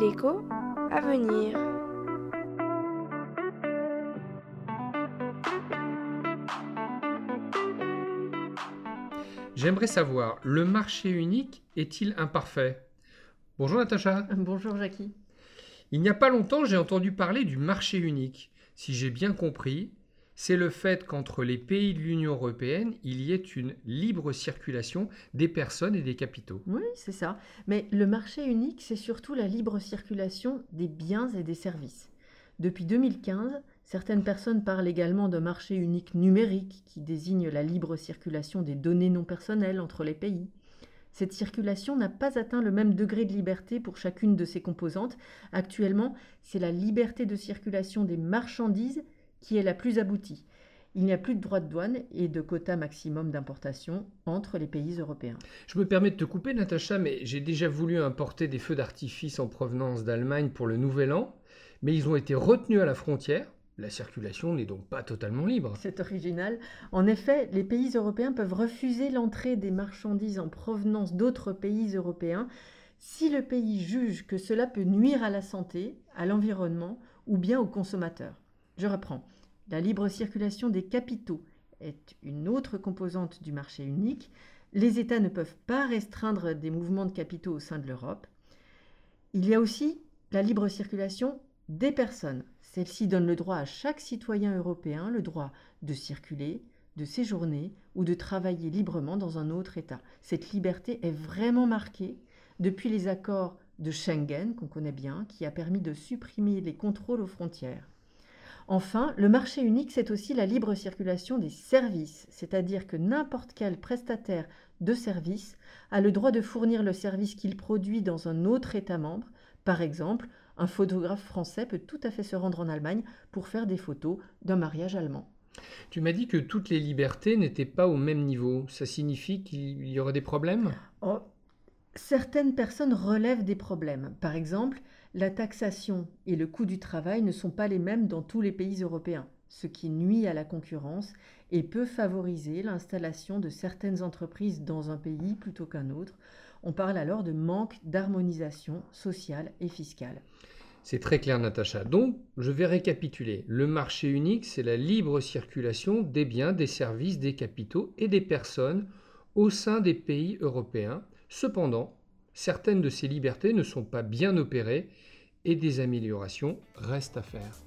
L'écho à venir. J'aimerais savoir, le marché unique est-il imparfait? Bonjour Natacha. Bonjour Jackie. Il n'y a pas longtemps, j'ai entendu parler du marché unique. Si j'ai bien compris, c'est le fait qu'entre les pays de l'Union européenne, il y ait une libre circulation des personnes et des capitaux. Oui, c'est ça. Mais le marché unique, c'est surtout la libre circulation des biens et des services. Depuis 2015, certaines personnes parlent également de marché unique numérique qui désigne la libre circulation des données non personnelles entre les pays. Cette circulation n'a pas atteint le même degré de liberté pour chacune de ses composantes. Actuellement, c'est la liberté de circulation des marchandises qui est la plus aboutie. Il n'y a plus de droits de douane et de quotas maximum d'importation entre les pays européens. Je me permets de te couper, Natacha, mais j'ai déjà voulu importer des feux d'artifice en provenance d'Allemagne pour le Nouvel An, mais ils ont été retenus à la frontière. La circulation n'est donc pas totalement libre. C'est original. En effet, les pays européens peuvent refuser l'entrée des marchandises en provenance d'autres pays européens si le pays juge que cela peut nuire à la santé, à l'environnement ou bien aux consommateurs. Je reprends. La libre circulation des capitaux est une autre composante du marché unique. Les États ne peuvent pas restreindre des mouvements de capitaux au sein de l'Europe. Il y a aussi la libre circulation des personnes. Celle-ci donne le droit à chaque citoyen européen le droit de circuler, de séjourner ou de travailler librement dans un autre État. Cette liberté est vraiment marquée depuis les accords de Schengen, qu'on connaît bien, qui a permis de supprimer les contrôles aux frontières. Enfin, le marché unique, c'est aussi la libre circulation des services, c'est-à-dire que n'importe quel prestataire de service a le droit de fournir le service qu'il produit dans un autre État membre. Par exemple, un photographe français peut tout à fait se rendre en Allemagne pour faire des photos d'un mariage allemand. Tu m'as dit que toutes les libertés n'étaient pas au même niveau. Ça signifie qu'il y aurait des problèmes? Oh, Certaines personnes relèvent des problèmes. Par exemple, la taxation et le coût du travail ne sont pas les mêmes dans tous les pays européens, ce qui nuit à la concurrence et peut favoriser l'installation de certaines entreprises dans un pays plutôt qu'un autre. On parle alors de manque d'harmonisation sociale et fiscale. C'est très clair, Natacha. Donc, je vais récapituler. Le marché unique, c'est la libre circulation des biens, des services, des capitaux et des personnes au sein des pays européens. Cependant, certaines de ces libertés ne sont pas bien opérées et des améliorations restent à faire.